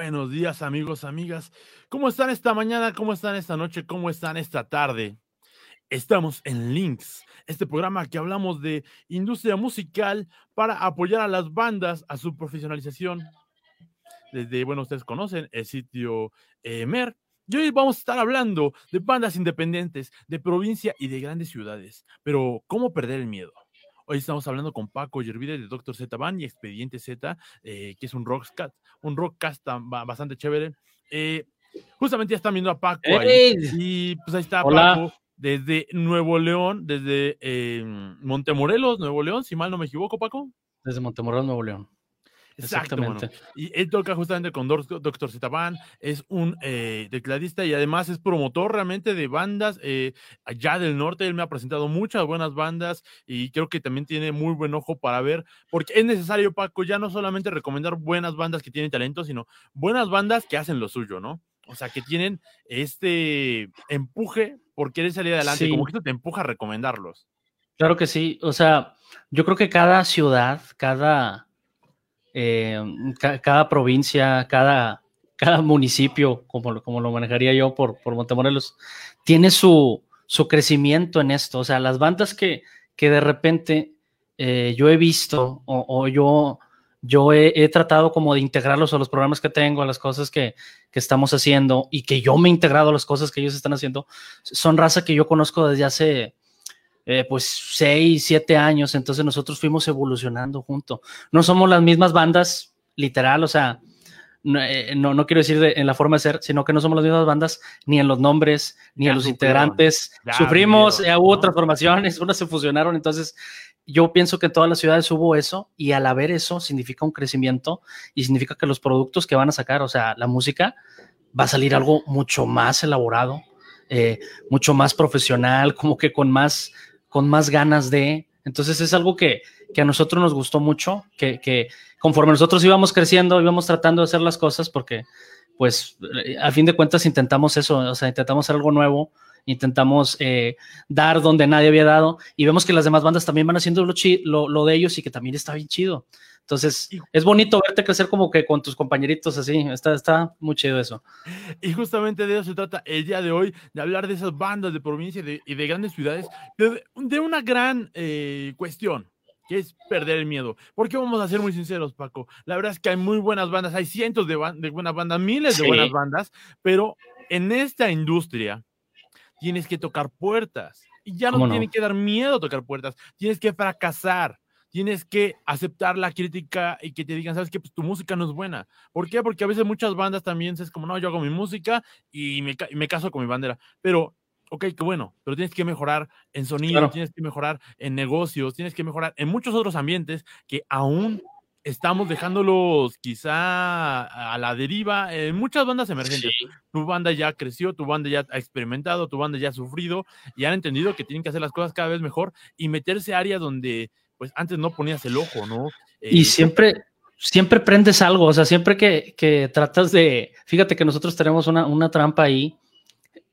buenos días amigos, amigas. ¿Cómo están esta mañana? ¿Cómo están esta noche? ¿Cómo están esta tarde? Estamos en Links, este programa que hablamos de industria musical para apoyar a las bandas a su profesionalización. Desde, bueno, ustedes conocen el sitio eh, Mer. Y hoy vamos a estar hablando de bandas independientes, de provincia y de grandes ciudades. Pero, ¿cómo perder el miedo? Hoy estamos hablando con Paco Yervide de Doctor Z Band y Expediente Z, eh, que es un rockcast, un rockcast bastante chévere. Eh, justamente ya están viendo a Paco ahí, y pues ahí está Paco desde Nuevo León, desde eh, Montemorelos, Nuevo León, si mal no me equivoco, Paco. Desde Montemorelos, Nuevo León. Exactamente. Y él toca justamente con Doctor Zetaban, es un eh, tecladista y además es promotor realmente de bandas eh, allá del norte. Él me ha presentado muchas buenas bandas y creo que también tiene muy buen ojo para ver, porque es necesario, Paco, ya no solamente recomendar buenas bandas que tienen talento, sino buenas bandas que hacen lo suyo, ¿no? O sea, que tienen este empuje por querer salir adelante, como que esto te empuja a recomendarlos. Claro que sí, o sea, yo creo que cada ciudad, cada eh, cada provincia, cada, cada municipio, como, como lo manejaría yo por, por Montemorelos, tiene su, su crecimiento en esto. O sea, las bandas que, que de repente eh, yo he visto o, yo, yo he, tratado como de integrarlos a los programas que tengo, a las cosas que, que, estamos haciendo y que yo me he integrado a las cosas que ellos están haciendo, son raza que yo conozco desde hace eh, pues seis, siete años, entonces nosotros fuimos evolucionando junto. No somos las mismas bandas, literal, o sea, no, eh, no, quiero decir en la forma de ser, sino que no somos las mismas bandas, ni en los nombres, ni en los integrantes. Sufrimos, ya hubo transformaciones, unas se fusionaron, entonces yo pienso que en todas las ciudades hubo eso y al haber eso significa un crecimiento y significa que los productos que van a sacar, o sea, la música, va a salir algo mucho más elaborado, eh, mucho más profesional, como que con más con más ganas de. Entonces es algo que, a nosotros nos gustó mucho, que, conforme nosotros íbamos creciendo, íbamos tratando de hacer las cosas porque, pues, a fin de cuentas intentamos eso, o sea, intentamos hacer algo nuevo, intentamos eh, dar donde nadie había dado y vemos que las demás bandas también van haciendo lo, lo de ellos y que también está bien chido. Entonces, es bonito verte crecer como que con tus compañeritos así, está, está muy chido eso. Y justamente de eso se trata el día de hoy, de hablar de esas bandas de provincia y de, grandes ciudades, de, una gran eh, cuestión, que es perder el miedo. Porque vamos a ser muy sinceros, Paco. La verdad es que hay muy buenas bandas, hay cientos de, buenas bandas, miles de buenas bandas, pero en esta industria tienes que tocar puertas. Y ya no, no? tiene que dar miedo tocar puertas, tienes que fracasar tienes que aceptar la crítica y que te digan, sabes que pues, tu música no es buena. ¿Por qué? Porque a veces muchas bandas también es como, no, yo hago mi música y me, me caso con mi bandera. Pero, ok, qué bueno, pero tienes que mejorar en sonido, tienes que mejorar en negocios, tienes que mejorar en muchos otros ambientes que aún estamos dejándolos quizá a la deriva en muchas bandas emergentes. Tu banda ya creció, tu banda ya ha experimentado, tu banda ya ha sufrido y han entendido que tienen que hacer las cosas cada vez mejor y meterse a áreas donde pues antes no ponías el ojo, ¿no? y eh, siempre, siempre prendes algo, o sea, siempre que, tratas de, fíjate que nosotros tenemos una, trampa ahí,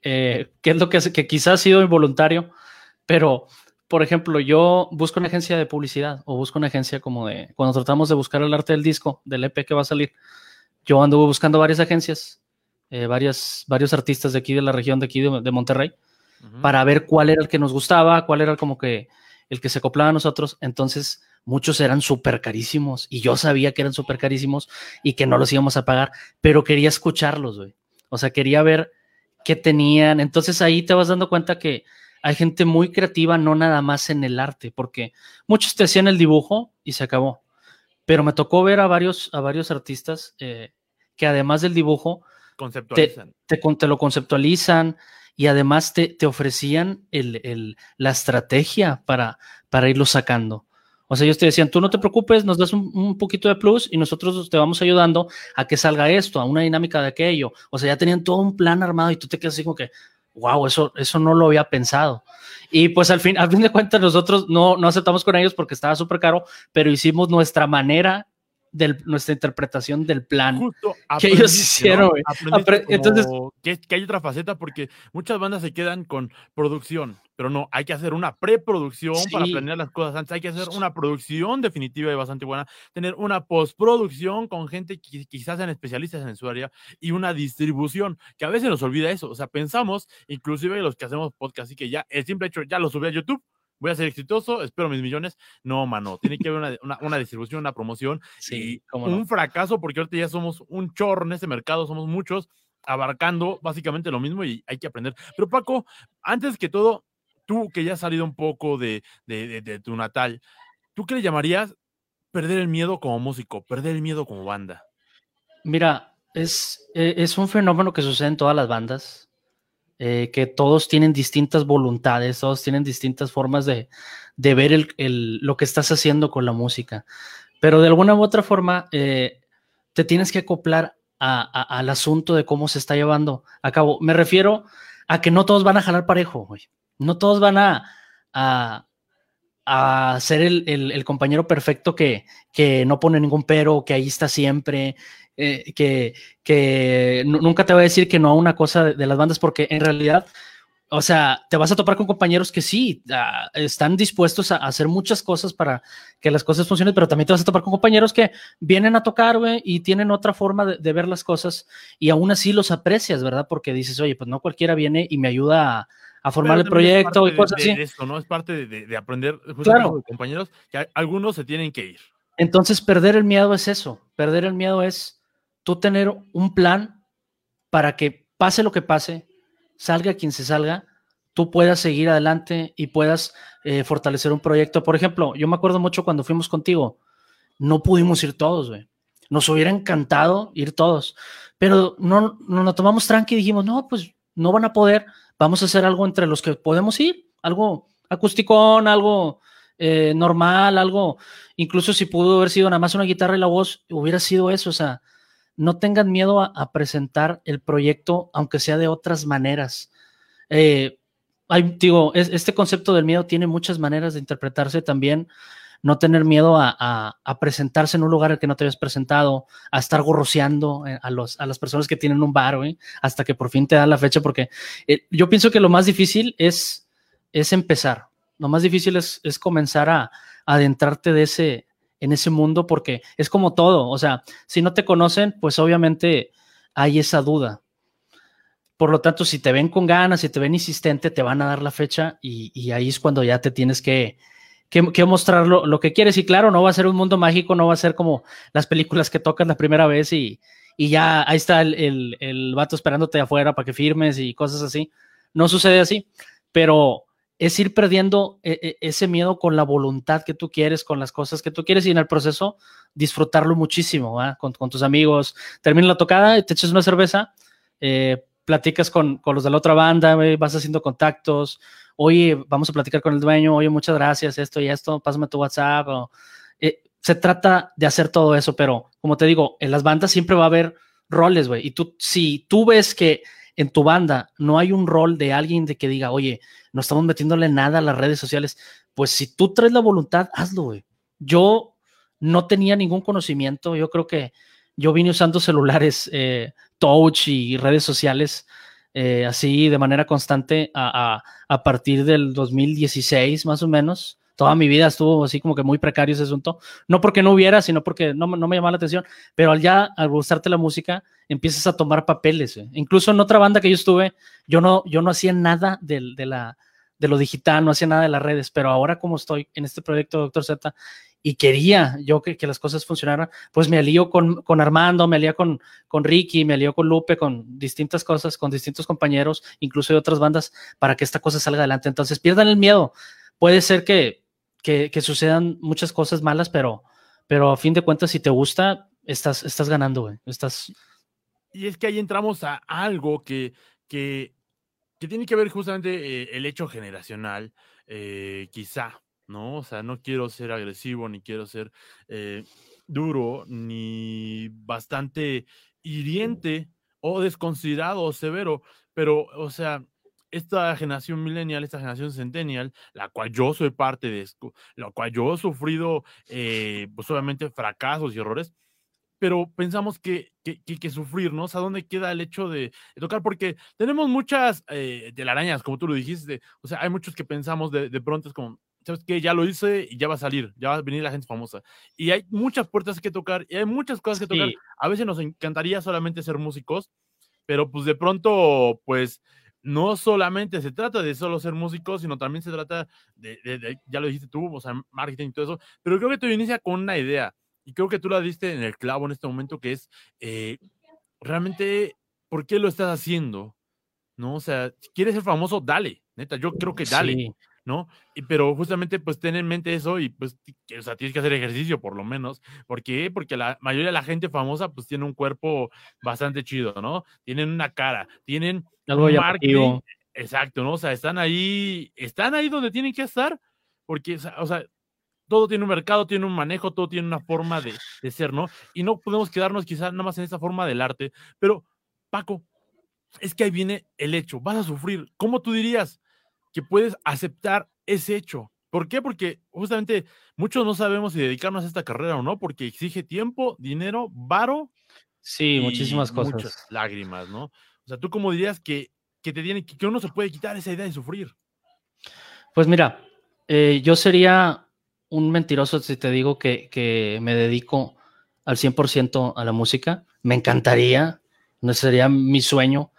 eh, que es lo que que quizás ha sido involuntario, pero, por ejemplo, yo busco una agencia de publicidad o busco una agencia como de, cuando tratamos de buscar el arte del disco, del EP que va a salir, yo anduve buscando varias agencias, eh, varias, varios artistas de aquí, de la región de aquí, de, Monterrey, para ver cuál era el que nos gustaba, cuál era como que el que se acoplaba a nosotros, entonces muchos eran súper carísimos y yo sabía que eran súper carísimos y que no los íbamos a pagar, pero quería escucharlos, güey. O sea, quería ver qué tenían. Entonces ahí te vas dando cuenta que hay gente muy creativa, no nada más en el arte, porque muchos te hacían el dibujo y se acabó. Pero me tocó ver a varios, a varios artistas eh, que además del dibujo, conceptualizan. Te, te, lo conceptualizan, y además te, ofrecían la estrategia para, para irlo sacando. O sea, ellos te decían, tú no te preocupes, nos das un, poquito de plus y nosotros te vamos ayudando a que salga esto, a una dinámica de aquello. O sea, ya tenían todo un plan armado y tú te quedas así como que, wow, eso, eso no lo había pensado. Y pues al fin, al fin de cuentas nosotros no, no aceptamos con ellos porque estaba súper caro, pero hicimos nuestra manera de nuestra interpretación del plan Justo que ellos hicieron, entonces- que, que hay otra faceta porque muchas bandas se quedan con producción, pero no, hay que hacer una preproducción para Sí. planear las cosas antes, hay que hacer una producción definitiva y bastante buena, tener una postproducción con gente que quizás sean especialistas en su área y una distribución, que a veces nos olvida eso, o sea, pensamos, inclusive los que hacemos podcast, y que ya el simple hecho, ya lo subí a YouTube, voy a ser exitoso, espero mis millones, no, mano, tiene que haber una, una, una distribución, una promoción, Sí, y no. un fracaso porque ahorita ya somos un chorro en este mercado, somos muchos abarcando básicamente lo mismo y hay que aprender. Pero Paco, antes que todo, tú que ya has salido un poco de, de, de- de tu natal, ¿tú qué le llamarías perder el miedo como músico, perder el miedo como banda? Mira, es, eh, es un fenómeno que sucede en todas las bandas, eh, que todos tienen distintas voluntades, todos tienen distintas formas de, ver el- lo que estás haciendo con la música. Pero de alguna u otra forma, eh, te tienes que acoplar al asunto de cómo se está llevando a cabo. Me refiero a que no todos van a jalar parejo, güey. No todos van a, ser el, compañero perfecto que no pone ningún pero, que ahí está siempre, eh, que, que nu- nunca te va a decir que no a una cosa de, de las bandas, porque en realidad, o sea, te vas a topar con compañeros que sí, ah, están dispuestos a, a hacer muchas cosas para que las cosas funcionen, pero también te vas a topar con compañeros que vienen a tocar, güey, y tienen otra forma de, de ver las cosas, y aún así los aprecias, ¿verdad? Porque dices, oye, pues no cualquiera viene y me ayuda a, a formar el proyecto y cosas de así. esto, ¿no? Es parte de, de- de aprender Claro. con compañeros que algunos se tienen que ir. Entonces, perder el miedo es eso. Perder el miedo es tú tener un plan para que pase lo que pase, salga quien se salga, tú puedas seguir adelante y puedas eh, fortalecer un proyecto. Por ejemplo, yo me acuerdo mucho cuando fuimos contigo, no pudimos ir todos, güey. Nos hubiera encantado ir todos, pero no nos lo tomamos tranqui y dijimos, no, pues no van a poder, vamos a hacer algo entre los que podemos ir, algo acústicón, algo eh, normal, algo, incluso si pudo haber sido nada más una guitarra y la voz, hubiera sido eso, o sea, no tengan miedo a, presentar el proyecto, aunque sea de otras maneras. Eh, este concepto del miedo tiene muchas maneras de interpretarse también. No tener miedo a, presentarse en un lugar al que no te habías presentado, a estar gorroceando eh, a, las personas que tienen un bar, hasta que por fin te dan la fecha, porque eh, yo pienso que lo más difícil es, empezar. Lo más difícil es, es comenzar a adentrarte de ese, en ese mundo, porque es como todo. O sea, si no te conocen, pues obviamente hay esa duda. Por lo tanto, si te ven con ganas, si te ven insistente, te van a dar la fecha y, ahí es cuando ya te tienes que, que, que mostrar lo, lo, que quieres. Y claro, no va a ser un mundo mágico, no va a ser como las películas que tocas la primera vez y, y ya ahí está el, el, el vato esperándote afuera para que firmes y cosas así. No sucede así, pero es ir perdiendo e, ese miedo con la voluntad que tú quieres, con las cosas que tú quieres y en el proceso disfrutarlo muchísimo con, tus amigos. Termina la tocada, te echas una cerveza, eh, platicas con, con, los de la otra banda, vas haciendo contactos, oye, vamos a platicar con el dueño, oye, muchas gracias, esto y esto, pásame tu WhatsApp. O, eh, se trata de hacer todo eso, pero como te digo, en las bandas siempre va a haber roles, güey. Y tú, si tú ves que en tu banda no hay un rol de alguien de que diga, oye, no estamos metiéndole nada a las redes sociales, pues si tú traes la voluntad, hazlo, güey. Yo no tenía ningún conocimiento, yo creo que yo vine usando celulares eh, touch y redes sociales eh, así de manera constante a, a, a, partir del 2016 más o menos. Toda mi vida estuvo así como que muy precario ese asunto. No porque no hubiera, sino porque no, no me llamaba la atención. Pero al ya, al gustarte la música, empiezas a tomar papeles. Incluso en otra banda que yo estuve, yo no, yo no hacía nada de, de, la, de lo digital, no hacía nada de las redes. Pero ahora como estoy en este proyecto Doctor Z y quería yo que, que las cosas funcionaran, pues me alío con, con Armando, me alío con, con Ricky, me alío con Lupe, con distintas cosas, con distintos compañeros, incluso de otras bandas, para que esta cosa salga adelante. Entonces, pierdan el miedo. Puede ser que, que, sucedan muchas cosas malas, pero, pero a fin de cuentas, si te gusta, estás, estás ganando, güey. Estás... Y es que ahí entramos a algo que, que, que tiene que ver justamente eh, el hecho generacional, eh, quizá, ¿no? O sea, no quiero ser agresivo, ni quiero ser eh, duro, ni bastante hiriente o desconsiderado o severo, pero, o sea, esta generación millennial, esta generación centennial, la cual yo soy parte de la cual yo he sufrido, eh, pues obviamente fracasos y errores, pero pensamos que, que, que, sufrir, ¿no? O sea, ¿dónde queda el hecho de, tocar? Porque tenemos muchas eh, telarañas, como tú lo dijiste, o sea, hay muchos que pensamos de, de pronto es como, ¿sabes qué? Ya lo hice y ya va a salir, ya va a venir la gente famosa. Y hay muchas puertas que tocar y hay muchas cosas que tocar. A veces nos encantaría solamente ser músicos, pero pues de pronto, pues no solamente se trata de solo ser músicos, sino también se trata de, ya lo dijiste tú, o sea, marketing y todo eso, pero creo que tú inicia con una idea y creo que tú la diste en el clavo en este momento, que es eh, realmente, ¿por qué lo estás haciendo? ¿No? O sea, si quieres ser famoso, dale, neta, yo creo que dale. ¿No? Y, pero justamente, pues, ten en mente eso y, pues, o sea, tienes que hacer ejercicio por lo menos. ¿Por qué? Porque la mayoría de la gente famosa, pues, tiene un cuerpo bastante chido, ¿no? Tienen una cara, tienen algo marketing. Exacto, ¿no? O sea, están ahí, están ahí donde tienen que estar, porque, o sea, todo tiene un mercado, tiene un manejo, todo tiene una forma de, de ser, ¿no? Y no podemos quedarnos quizás nada más en esa forma del arte, pero, Paco, es que ahí viene el hecho, vas a sufrir. ¿Cómo tú dirías? Que puedes aceptar ese hecho. ¿Por qué? Porque justamente muchos no sabemos si dedicarnos a esta carrera o no, porque exige tiempo, dinero, varo. Sí, muchísimas cosas. Muchas lágrimas, ¿no? O sea, ¿tú cómo dirías que, que te tiene, que uno se puede quitar esa idea de sufrir? Pues mira, eh, yo sería un mentiroso si te digo que, que me dedico al 100% a la música. Me encantaría, no sería mi sueño,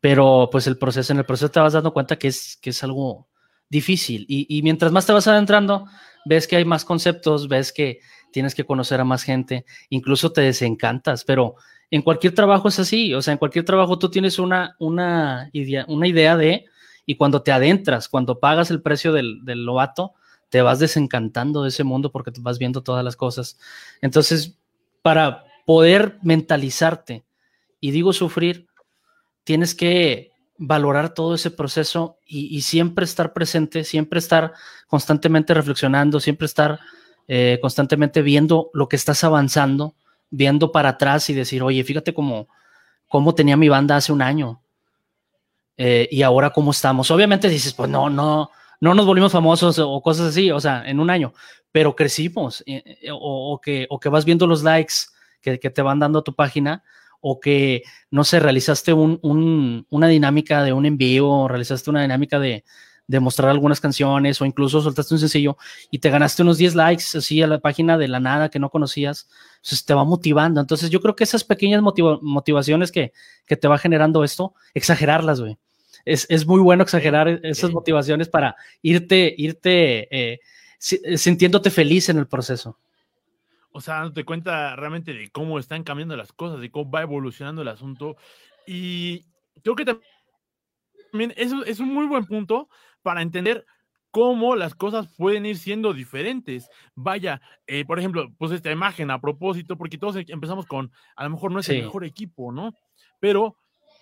pero pues el proceso, en el proceso te vas dando cuenta que es, que es algo difícil y, mientras más te vas adentrando, ves que hay más conceptos, ves que tienes que conocer a más gente, incluso te desencantas, pero en cualquier trabajo es así, o sea, en cualquier trabajo tú tienes una, una, idea, una idea de, y cuando te adentras, cuando pagas el precio del, del lobato, te vas desencantando de ese mundo porque te vas viendo todas las cosas. Entonces, para poder mentalizarte, y digo sufrir, tienes que valorar todo ese proceso y, siempre estar presente, siempre estar constantemente reflexionando, siempre estar eh, constantemente viendo lo que estás avanzando, viendo para atrás y decir, oye, fíjate cómo, cómo tenía mi banda hace un año eh, y ahora cómo estamos. Obviamente dices, pues no, no, no nos volvimos famosos o cosas así, o sea, en un año, pero crecimos eh, o, que, o que vas viendo los likes que, que te van dando a tu página o que, no sé, realizaste una dinámica de un envío, realizaste una dinámica de, mostrar algunas canciones o incluso soltaste un sencillo y te ganaste unos 10 likes así a la página de la nada que no conocías, pues te va motivando. Entonces yo creo que esas pequeñas motivaciones que, te va generando esto, exagerarlas, güey. Es, muy bueno exagerar esas motivaciones para irte, irte eh, sintiéndote feliz en el proceso o sea, dándote cuenta realmente de cómo están cambiando las cosas, de cómo va evolucionando el asunto. Y creo que también eso es un muy buen punto para entender cómo las cosas pueden ir siendo diferentes. Vaya, eh, por ejemplo, pues esta imagen a propósito, porque todos empezamos con, a lo mejor no es el mejor equipo, ¿no? Pero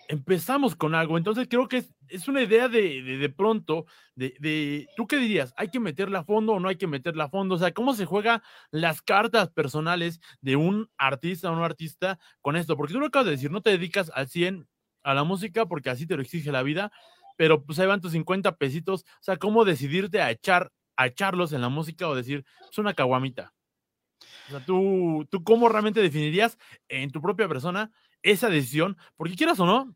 empezamos con algo. Entonces creo que es, una idea de, de, pronto, de, de, ¿tú qué dirías? ¿Hay que meterla a fondo o no hay que meterla a fondo? O sea, ¿cómo se juega las cartas personales de un artista o un artista con esto? Porque tú lo acabas de decir, no te dedicas al 100 a la música porque así te lo exige la vida, pero pues ahí van tus 50 pesitos. O sea, ¿cómo decidirte a echar, a echarlos en la música o decir, es una caguamita? O sea, ¿tú, ¿tú cómo realmente definirías en tu propia persona esa decisión, porque quieras o no,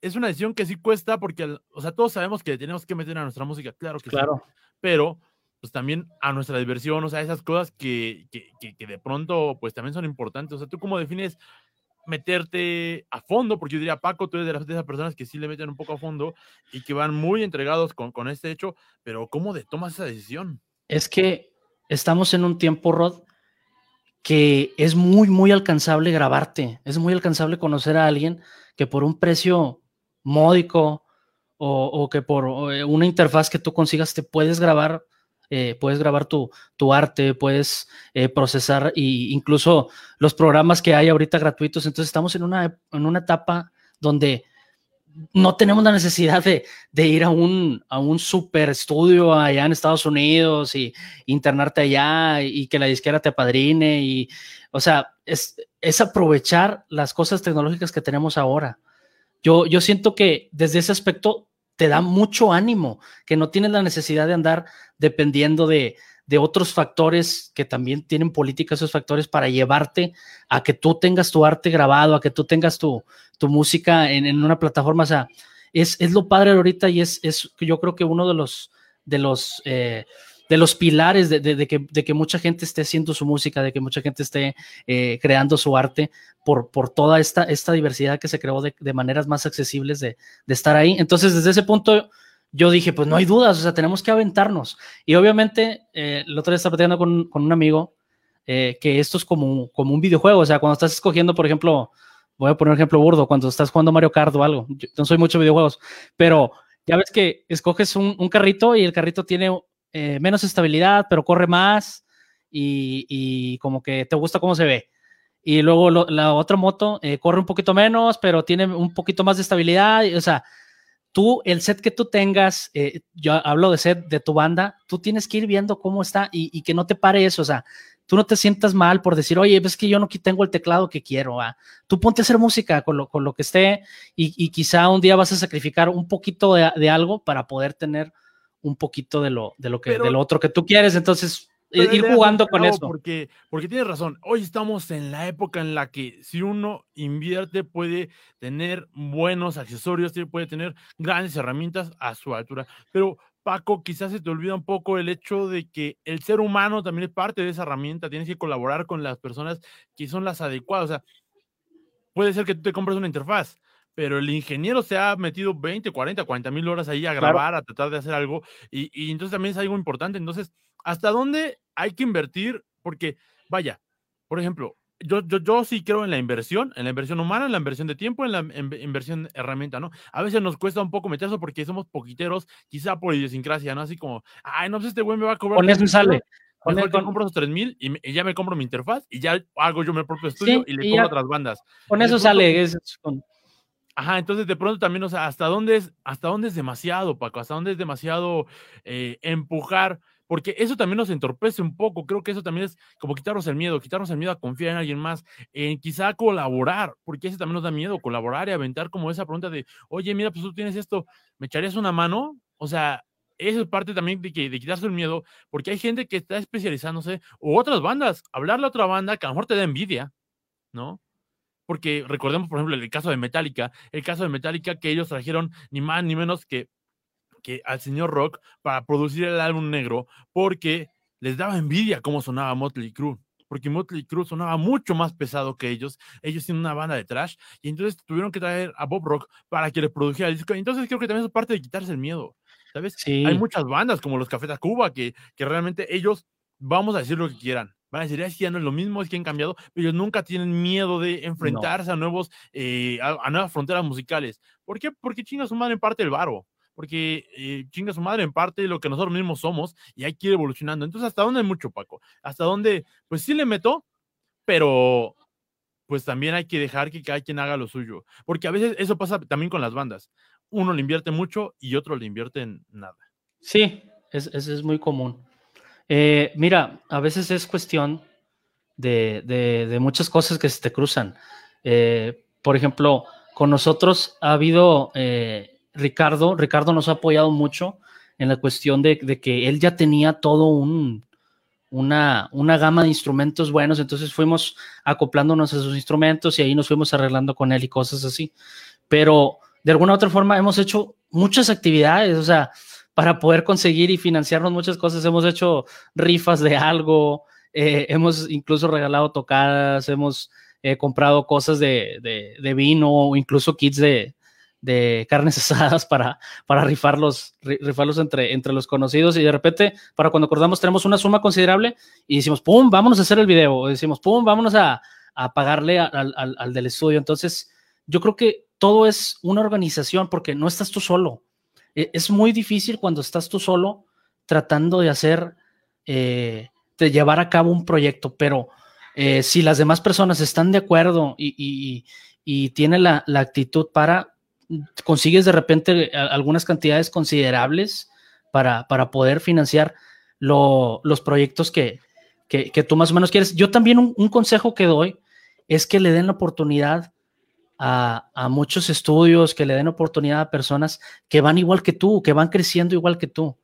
es una decisión que sí cuesta porque, o sea, todos sabemos que tenemos que meter a nuestra música, claro que claro. sí, pero pues también a nuestra diversión, o sea, esas cosas que, que, que, de pronto pues también son importantes, o sea, ¿tú cómo defines meterte a fondo? Porque yo diría, Paco, tú eres de, las, de esas personas que sí le meten un poco a fondo y que van muy entregados con, con este hecho, pero ¿cómo de tomas esa decisión? Es que estamos en un tiempo, Rod, que es muy, muy alcanzable grabarte, es muy alcanzable conocer a alguien que por un precio módico o, que por eh, una interfaz que tú consigas te puedes grabar, eh, puedes grabar tu, tu arte, puedes eh, procesar e incluso los programas que hay ahorita gratuitos. Entonces estamos en una, en una etapa donde no tenemos la necesidad de, ir a un, super estudio allá en Estados Unidos y internarte allá y, que la disquera te apadrine. Y, o sea, es, es, aprovechar las cosas tecnológicas que tenemos ahora. Yo, yo siento que desde ese aspecto te da mucho ánimo, que no tienes la necesidad de andar dependiendo de, de otros factores que también tienen política, esos factores para llevarte a que tú tengas tu arte grabado, a que tú tengas tu, tu música en, en, una plataforma. O sea, es, es lo padre ahorita y es, es yo creo que uno de los, de los, eh, de los pilares de, de, de, que, de, que, mucha gente esté haciendo su música, de que mucha gente esté eh, creando su arte por, por toda esta, esta diversidad que se creó de, maneras más accesibles de, estar ahí. Entonces, desde ese punto yo dije, pues no hay dudas, o sea, tenemos que aventarnos. Y obviamente, eh, el otro día estaba platicando con, con, un amigo eh, que esto es como, como un videojuego, o sea, cuando estás escogiendo, por ejemplo, voy a poner un ejemplo burdo, cuando estás jugando Mario Kart o algo, yo no soy mucho de videojuegos, pero ya ves que escoges un, un carrito y el carrito tiene eh, menos estabilidad, pero corre más y, y, como que te gusta cómo se ve. Y luego lo, la otra moto eh, corre un poquito menos, pero tiene un poquito más de estabilidad, y, o sea, tú, el set que tú tengas, eh, yo hablo de set de tu banda, tú tienes que ir viendo cómo está y, y, que no te pare eso, o sea, tú no te sientas mal por decir, oye, ves que yo no tengo el teclado que quiero, ¿ah? tú ponte a hacer música con lo, con lo que esté y, y, quizá un día vas a sacrificar un poquito de, de, algo para poder tener un poquito de lo, de lo, que, Pero, de lo otro que tú quieres, entonces ir jugando con eso. Porque, porque tienes razón, hoy estamos en la época en la que si uno invierte puede tener buenos accesorios, puede tener grandes herramientas a su altura, pero Paco, quizás se te olvida un poco el hecho de que el ser humano también es parte de esa herramienta, tienes que colaborar con las personas que son las adecuadas, o sea, puede ser que tú te compres una interfaz, pero el ingeniero se ha metido 20, 40, 40 mil horas ahí a grabar, claro. a tratar de hacer algo, y, y entonces también es algo importante, entonces hasta dónde hay que invertir, porque vaya, por ejemplo, yo, yo, yo sí creo en la inversión, en la inversión humana, en la inversión de tiempo, en la en, inversión herramienta, ¿no? A veces nos cuesta un poco meterse porque somos poquiteros, quizá por idiosincrasia, ¿no? Así como, ay, no sé, pues este güey me va a cobrar. Con eso sale. Con el, con... compro esos 3 mil y, y, ya me compro mi interfaz y ya hago yo mi propio estudio sí, y le compro otras bandas. Con eso pronto, sale. Es. Ajá, entonces de pronto también, o sea, ¿hasta dónde es, hasta dónde es demasiado, Paco? ¿Hasta dónde es demasiado eh, empujar? Porque eso también nos entorpece un poco. Creo que eso también es como quitarnos el miedo, quitarnos el miedo a confiar en alguien más, en quizá colaborar, porque ese también nos da miedo, colaborar y aventar como esa pregunta de, oye, mira, pues tú tienes esto, ¿me echarías una mano? O sea, eso es parte también de, que, de quitarse el miedo, porque hay gente que está especializándose, o otras bandas, hablarle a otra banda que a lo mejor te da envidia, ¿no? Porque recordemos, por ejemplo, el caso de Metallica, el caso de Metallica que ellos trajeron ni más ni menos que que al señor Rock para producir el álbum negro porque les daba envidia cómo sonaba Motley Crue porque Motley Crue sonaba mucho más pesado que ellos. Ellos tienen una banda de trash y entonces tuvieron que traer a Bob Rock para que les produjera el disco. Entonces creo que también es parte de quitarse el miedo, ¿sabes? Sí. Hay muchas bandas como los Café Tacuba que, que realmente ellos, vamos a decir lo que quieran, van a decir, es que ya no es lo mismo, es que han cambiado, pero ellos nunca tienen miedo de enfrentarse no. a nuevos, eh, a, a, nuevas fronteras musicales. ¿Por qué? Porque chinga su madre en parte el varo porque eh, chinga su madre en parte lo que nosotros mismos somos y hay que ir evolucionando. Entonces, ¿hasta dónde hay mucho, Paco? ¿Hasta dónde? Pues sí le meto, pero pues también hay que dejar que cada quien haga lo suyo, porque a veces eso pasa también con las bandas. Uno le invierte mucho y otro le invierte en nada. Sí, es, es, es muy común. Eh, mira, a veces es cuestión de, de, de, muchas cosas que se te cruzan. Eh, por ejemplo, con nosotros ha habido eh, Ricardo, Ricardo nos ha apoyado mucho en la cuestión de, que él ya tenía todo un, una, una, gama de instrumentos buenos, entonces fuimos acoplándonos a sus instrumentos y ahí nos fuimos arreglando con él y cosas así. Pero de alguna u otra forma hemos hecho muchas actividades, o sea, para poder conseguir y financiarnos muchas cosas, hemos hecho rifas de algo, eh, hemos incluso regalado tocadas, hemos eh, comprado cosas de, de, de, vino o incluso kits de, de carnes asadas para, para rifarlos, rifarlos entre, entre los conocidos y de repente, para cuando acordamos, tenemos una suma considerable y decimos, pum, vámonos a hacer el video, o decimos, pum, vámonos a, a pagarle al, al, del estudio. Entonces, yo creo que todo es una organización porque no estás tú solo. E, es muy difícil cuando estás tú solo tratando de hacer, eh, de llevar a cabo un proyecto, pero eh, si las demás personas están de acuerdo y, y, y tienen la, la actitud para, consigues de repente algunas cantidades considerables para, para poder financiar lo, los proyectos que, que, que, tú más o menos quieres. Yo también un, consejo que doy es que le den la oportunidad a, a, muchos estudios, que le den oportunidad a personas que van igual que tú, que van creciendo igual que tú.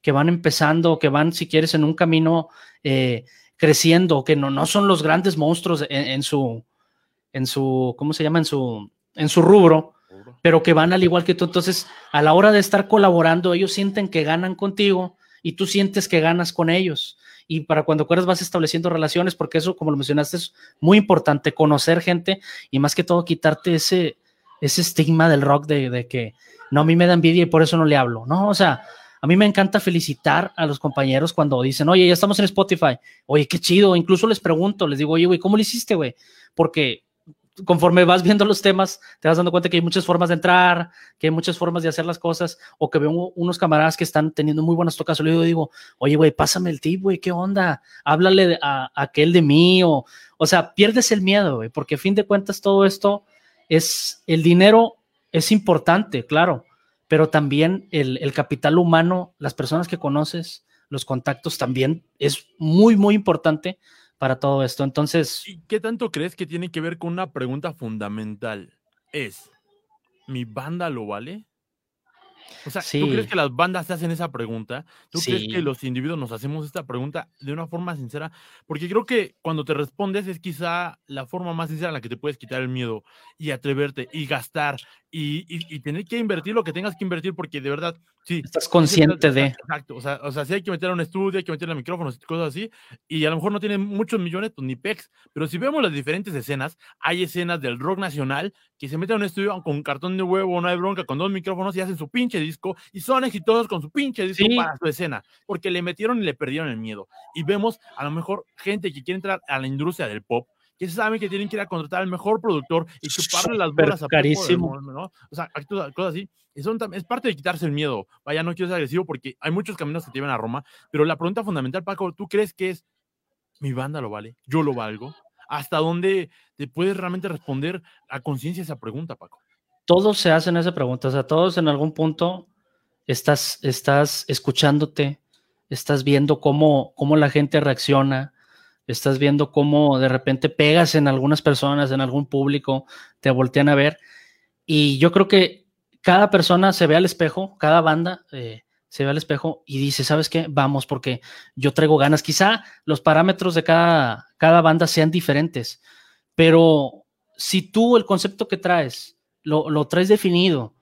que van empezando, que van, si quieres, en un camino eh, creciendo, que no, no son los grandes monstruos en, su, en su, ¿cómo se llama? En su, en su rubro, pero que van al igual que tú. Entonces, a la hora de estar colaborando, ellos sienten que ganan contigo y tú sientes que ganas con ellos. Y para cuando acuerdas vas estableciendo relaciones, porque eso, como lo mencionaste, es muy importante, conocer gente y más que todo quitarte ese, ese estigma del rock de, de que no, a mí me da envidia y por eso no le hablo. No, o sea, a mí me encanta felicitar a los compañeros cuando dicen, oye, ya estamos en Spotify. Oye, qué chido. Incluso les pregunto, les digo, oye, güey, ¿cómo lo hiciste, güey? Porque conforme vas viendo los temas, te vas dando cuenta que hay muchas formas de entrar, que hay muchas formas de hacer las cosas, o que veo unos camaradas que están teniendo muy buenas tocas. Digo, digo, oye, güey, pásame el tip, güey, ¿qué onda? Háblale a, aquel de mí, o, o sea, pierdes el miedo, güey, porque a fin de cuentas todo esto es, el dinero es importante, claro, pero también el, capital humano, las personas que conoces, los contactos también es muy, muy importante para todo esto. Entonces... ¿Y qué tanto crees que tiene que ver con una pregunta fundamental? Es, ¿mi banda lo vale? O sea, ¿tú crees que las bandas se hacen esa pregunta? ¿Tú crees que los individuos nos hacemos esta pregunta de una forma sincera? Porque creo que cuando te respondes es quizá la forma más sincera en la que te puedes quitar el miedo y atreverte y gastar y, tener que invertir lo que tengas que invertir porque de verdad, sí. Estás consciente de. Exacto, o sea, o sea, si hay que meter a un estudio, hay que meterle micrófonos y cosas así, y a lo mejor no tienen muchos millones, pues, ni pecs, pero si vemos las diferentes escenas, hay escenas del rock nacional que se meten a un estudio con un cartón de huevo, no hay bronca, con dos micrófonos y hacen su pinche disco y son exitosos con su pinche disco para su escena, porque le metieron y le perdieron el miedo. Y vemos a lo mejor gente que quiere entrar a la industria del pop, que saben que tienen que ir a contratar al mejor productor y chuparle las bolas a carísimo. ¿no? O sea, cosas así. Son, es parte de quitarse el miedo. Vaya, no quiero ser agresivo porque hay muchos caminos que te llevan a Roma, pero la pregunta fundamental, Paco, ¿tú crees que es mi banda lo vale? ¿Yo lo valgo? ¿Hasta dónde te puedes realmente responder a conciencia esa pregunta, Paco? Todos se hacen esa pregunta, o sea, todos en algún punto estás, estás escuchándote, estás viendo cómo, cómo la gente reacciona, estás viendo cómo de repente pegas en algunas personas, en algún público, te voltean a ver. Y yo creo que cada persona se ve al espejo, cada banda eh, se ve al espejo y dice, ¿sabes qué? Vamos, porque yo traigo ganas. Quizá los parámetros de cada, cada banda sean diferentes, pero si tú el concepto que traes lo, lo traes definido,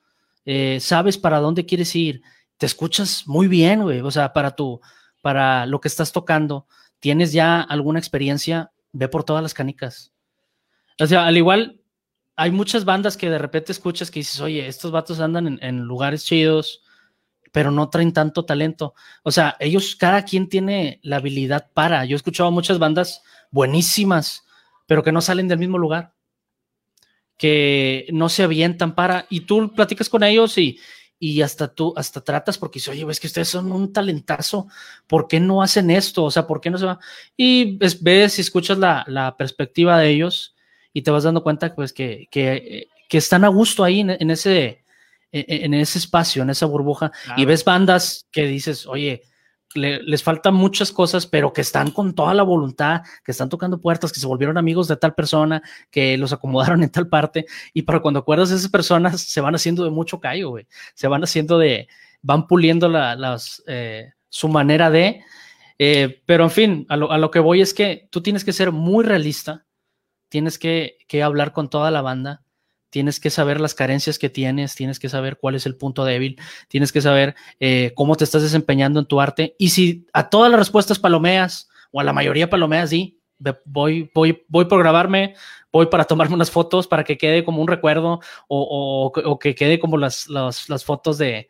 eh, sabes para dónde quieres ir, te escuchas muy bien, güey, o sea, para tu, para lo que estás tocando, tienes ya alguna experiencia, ve por todas las canicas. O sea, al igual, hay muchas bandas que de repente escuchas que dices, oye, estos vatos andan en, lugares chidos, pero no traen tanto talento. O sea, ellos, cada quien tiene la habilidad para. Yo he escuchado muchas bandas buenísimas, pero que no salen del mismo lugar, que no se avientan para, y tú platicas con ellos y, y hasta tú, hasta tratas porque dices, oye, ves que ustedes son un talentazo, ¿por qué no hacen esto? O sea, ¿por qué no se va? Y ves, y escuchas la, perspectiva de ellos y te vas dando cuenta, pues, que, que, están a gusto ahí en, ese, en, ese espacio, en esa burbuja, y ves bandas que dices, oye, les faltan muchas cosas, pero que están con toda la voluntad, que están tocando puertas, que se volvieron amigos de tal persona, que los acomodaron en tal parte, y para cuando acuerdas de esas personas, se van haciendo de mucho callo, güey. Se van haciendo de, van puliendo las, eh, su manera de, eh, pero en fin, a lo, a lo, que voy es que tú tienes que ser muy realista, tienes que, que hablar con toda la banda, tienes que saber las carencias que tienes, tienes que saber cuál es el punto débil, tienes que saber eh, cómo te estás desempeñando en tu arte. Y si a todas las respuestas palomeas, o a la mayoría palomeas, sí, voy, voy, voy por grabarme, voy para tomarme unas fotos para que quede como un recuerdo o, que quede como las, las, fotos de,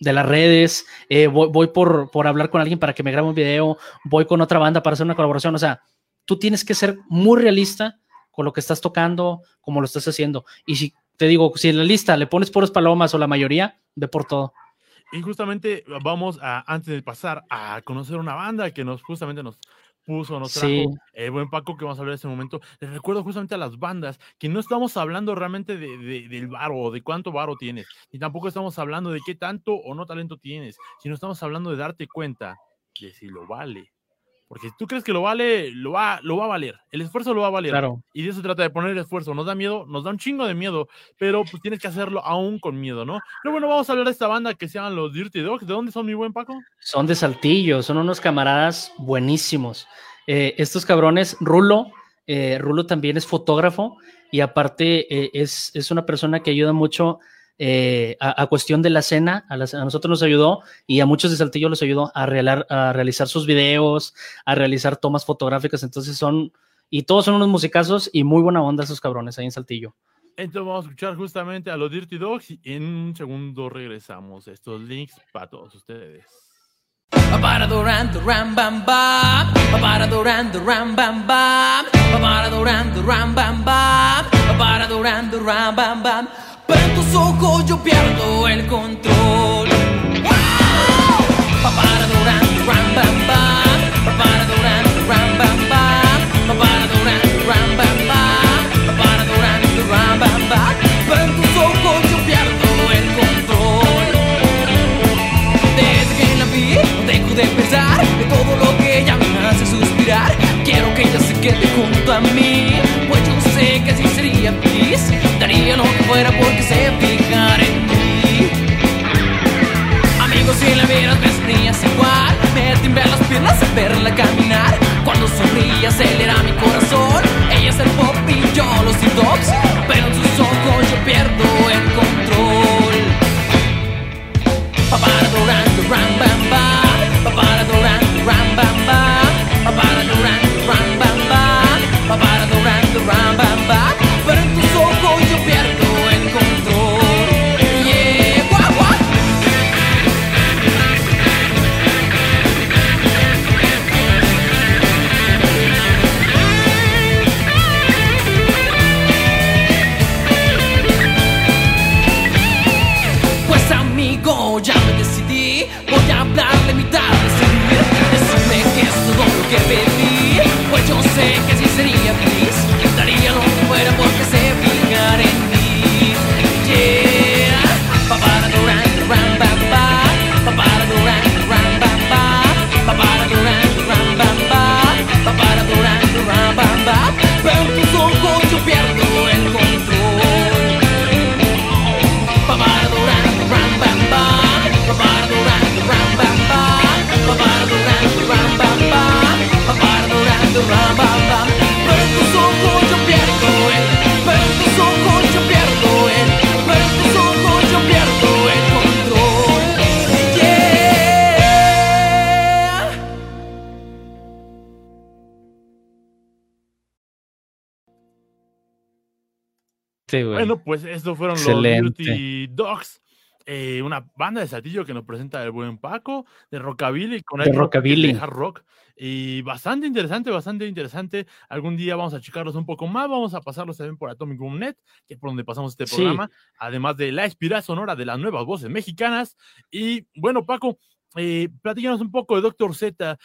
de las redes, eh, voy, voy por, por hablar con alguien para que me grabe un video, voy con otra banda para hacer una colaboración. O sea, tú tienes que ser muy realista con lo que estás tocando, como lo estás haciendo. Y si te digo, si en la lista le pones puros palomas o la mayoría, ve por todo. Y justamente vamos a, antes de pasar a conocer una banda que nos justamente nos puso, nos trajo el buen Paco que vamos a hablar en este momento. Les recuerdo justamente a las bandas que no estamos hablando realmente de, del varo o de cuánto varo tienes, ni tampoco estamos hablando de qué tanto o no talento tienes, sino estamos hablando de darte cuenta de si lo vale Porque si tú crees que lo vale, lo va, lo va a valer. El esfuerzo lo va a valer. Claro. Y de eso se trata de poner el esfuerzo. Nos da miedo, nos da un chingo de miedo, pero pues tienes que hacerlo aún con miedo, ¿no? Pero bueno, vamos a hablar de esta banda que se llaman los Dirty Dogs. ¿De dónde son, mi buen Paco? Son de Saltillo, son unos camaradas buenísimos. Eh, estos cabrones, Rulo, eh, Rulo también es fotógrafo y aparte eh, es, es una persona que ayuda mucho eh, a, a, cuestión de la escena, a, las, a, nosotros nos ayudó y a muchos de Saltillo los ayudó a, realar, a, realizar sus videos, a realizar tomas fotográficas, entonces son, y todos son unos musicazos y muy buena onda esos cabrones ahí en Saltillo. Entonces vamos a escuchar justamente a los Dirty Dogs y en un segundo regresamos. Estos links para todos ustedes. Pero en tus ojos yo pierdo el control. Para al verla caminar. Cuando sonríe, acelera mi corazón. Ella es el pop y yo los dogs. Bueno, pues estos fueron Excelente. los Dirty Dogs. eh, una banda de Saltillo que nos presenta el buen Paco, de Rockabilly, con De el rock, rockabilly. de hard rock. Y bastante interesante, bastante interesante. Algún día vamos a checarlos un poco más, vamos a pasarlos también por Atomic Boom Net, que es por donde pasamos este Sí. programa, además de la inspiración sonora de las nuevas voces mexicanas. Y bueno, Paco, eh, platícanos un poco de Doctor Z.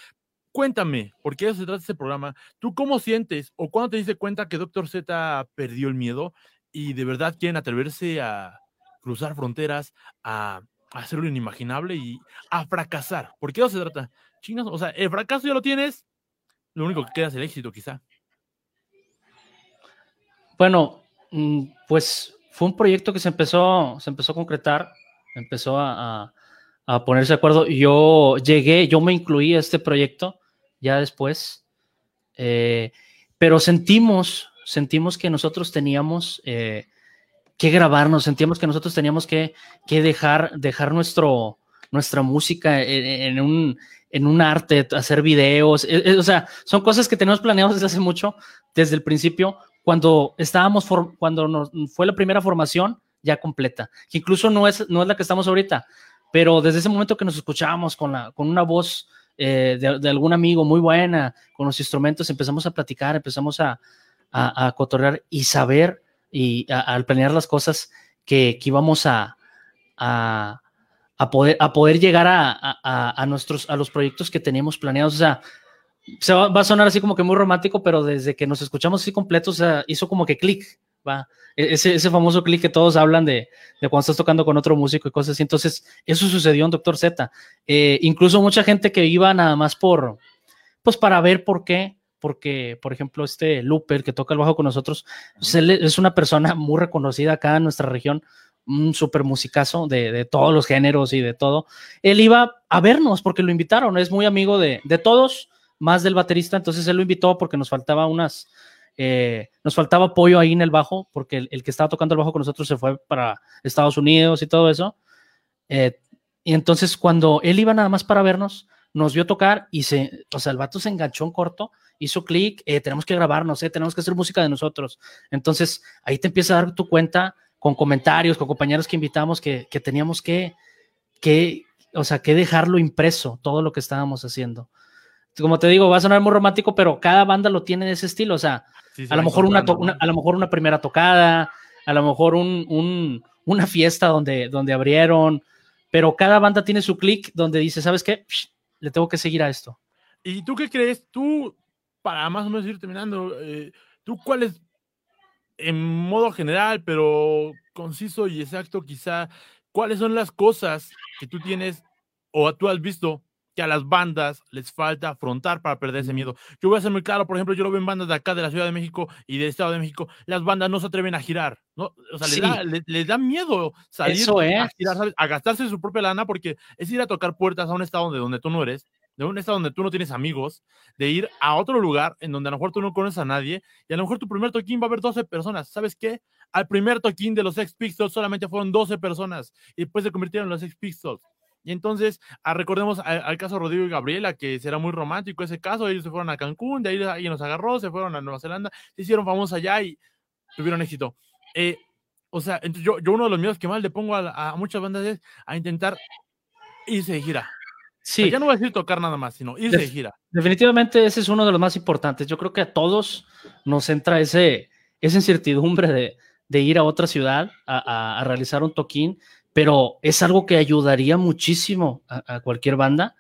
Cuéntame, porque de eso se trata este programa. ¿Tú cómo sientes o cuándo te diste cuenta que Doctor Z perdió el miedo y de verdad quieren atreverse a cruzar fronteras, a, hacer lo inimaginable y a fracasar? ¿Por qué eso se trata? Chingas, o sea, el fracaso ya lo tienes, lo único que queda es el éxito, quizá. Bueno, mm, pues fue un proyecto que se empezó, se empezó a concretar, empezó a ponerse de acuerdo. Yo llegué, yo me incluí a este proyecto ya después, eh, pero sentimos, sentimos que nosotros teníamos eh, que grabarnos, sentíamos que nosotros teníamos que, que dejar, dejar nuestro, nuestra música en, en un, en un arte, hacer videos, eh, eh, o sea, son cosas que tenemos planeados desde hace mucho, desde el principio, cuando estábamos, cuando nos, fue la primera formación ya completa, que incluso no es, no es la que estamos ahorita, pero desde ese momento que nos escuchábamos con, la, con una voz eh, de, de algún amigo muy buena, con los instrumentos, empezamos a platicar, empezamos a, a, a cotorrear y saber, y al planear las cosas, que, que íbamos a, a, poder, a poder llegar a, a- nuestros, a los proyectos que tenemos planeados. O sea, se va, a sonar así como que muy romántico, pero desde que nos escuchamos así completos, hizo como que clic, va. E- Ese, ese famoso clic que todos hablan de, de cuando estás tocando con otro músico y cosas así. Entonces, eso sucedió en Doctor Z. Eh, incluso mucha gente que iba nada más por, pues para ver por qué, porque, por ejemplo, este Luper que toca el bajo con nosotros, pues, él es una persona muy reconocida acá en nuestra región, un súper musicazo de, de, todos los géneros y de todo. Él iba a vernos porque lo invitaron, es muy amigo de, de todos, más del baterista, entonces él lo invitó porque nos faltaba unas, eh, nos faltaba apoyo ahí en el bajo, porque el, el, que estaba tocando el bajo con nosotros se fue para Estados Unidos y todo eso. Eh, y entonces cuando él iba nada más para vernos, nos vio tocar y se, o sea, el vato se enganchó en corto, hizo clic, eh, tenemos que grabarnos, eh, tenemos que hacer música de nosotros. Entonces ahí te empieza a dar tu cuenta con comentarios, con compañeros que invitamos, que, que teníamos que, que, o sea, que dejarlo impreso, todo lo que estábamos haciendo. Como te digo, va a sonar muy romántico, pero cada banda lo tiene de ese estilo, o sea, sí, a, lo mejor una, una, a lo mejor una primera tocada, a lo mejor un, un, una fiesta donde, donde abrieron, pero cada banda tiene su clic donde dice, ¿sabes qué? le tengo que seguir a esto. ¿Y tú qué crees? Tú, para más o menos ir terminando, eh, ¿tú cuál es, en modo general, pero conciso y exacto quizá, cuáles son las cosas que tú tienes o tú has visto que a las bandas les falta afrontar para perder ese miedo. Yo voy a ser muy claro, por ejemplo, yo lo veo en bandas de acá, de la Ciudad de México y del Estado de México, las bandas no se atreven a girar, ¿no? O sea, sí. les, da, les, les, da, miedo salir Eso es. a girar, ¿sabes? A gastarse su propia lana porque es ir a tocar puertas a un estado donde, donde tú no eres, de un estado donde tú no tienes amigos, de ir a otro lugar en donde a lo mejor tú no conoces a nadie y a lo mejor tu primer toquín va a haber 12 personas. ¿Sabes qué? Al primer toquín de los Sex Pistols solamente fueron 12 personas y después se convirtieron en los Sex Pistols. Y entonces, ah, recordemos al, al, caso Rodrigo y Gabriela, que será muy romántico ese caso. Ellos se fueron a Cancún, de ahí alguien los agarró, se fueron a Nueva Zelanda, se hicieron famosos allá y tuvieron éxito. Eh, o sea, yo, yo, uno de los miedos que más le pongo a, a muchas bandas es a intentar irse de gira. Sí. O sea, ya no voy a decir tocar nada más, sino irse de, de gira. Definitivamente ese es uno de los más importantes. Yo creo que a todos nos entra ese, esa incertidumbre de, de ir a otra ciudad a, a, a realizar un toquín pero es algo que ayudaría muchísimo a, a, cualquier banda.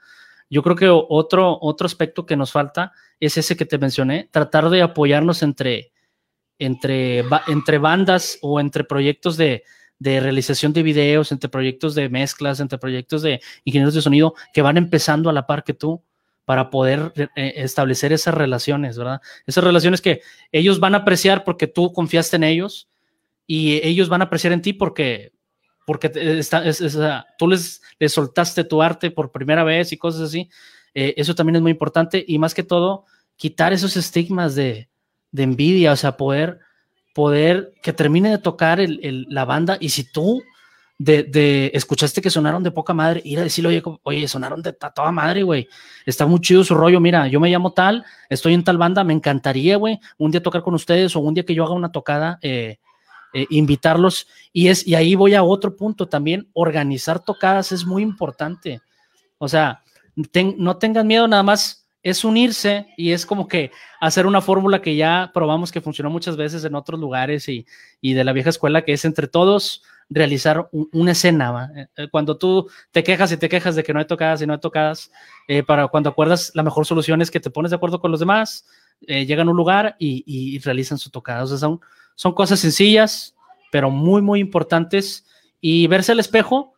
Yo creo que otro, otro aspecto que nos falta es ese que te mencioné, tratar de apoyarnos entre, entre, entre bandas o entre proyectos de, de realización de videos, entre proyectos de mezclas, entre proyectos de ingenieros de sonido que van empezando a la par que tú para poder eh, establecer esas relaciones, ¿verdad? Esas relaciones que ellos van a apreciar porque tú confiaste en ellos y ellos van a apreciar en ti porque porque está, es, es, tú les, les, soltaste tu arte por primera vez y cosas así. Eh, eso también es muy importante y más que todo, quitar esos estigmas de, de envidia, o sea, poder, poder que termine de tocar el, la banda y si tú de, de, escuchaste que sonaron de poca madre, ir a decirle, oye, oye, sonaron de toda madre, güey, está muy chido su rollo, mira, yo me llamo tal, estoy en tal banda, me encantaría, güey, un día tocar con ustedes o un día que yo haga una tocada, eh, eh, invitarlos. Y es y ahí voy a otro punto también organizar tocadas es muy importante. O sea no tengan miedo nada más es unirse y es como que hacer una fórmula que ya probamos que funcionó muchas veces en otros lugares y, y de la vieja escuela que es entre todos realizar un, una escena ¿va? Eh, cuando tú te quejas y te quejas de que no hay tocadas y no hay tocadas eh, para cuando acuerdas la mejor solución es que te pones de acuerdo con los demás eh, llegan a un lugar y, y, realizan su tocada o sea son son cosas sencillas, pero muy, muy importantes. Y verse al espejo.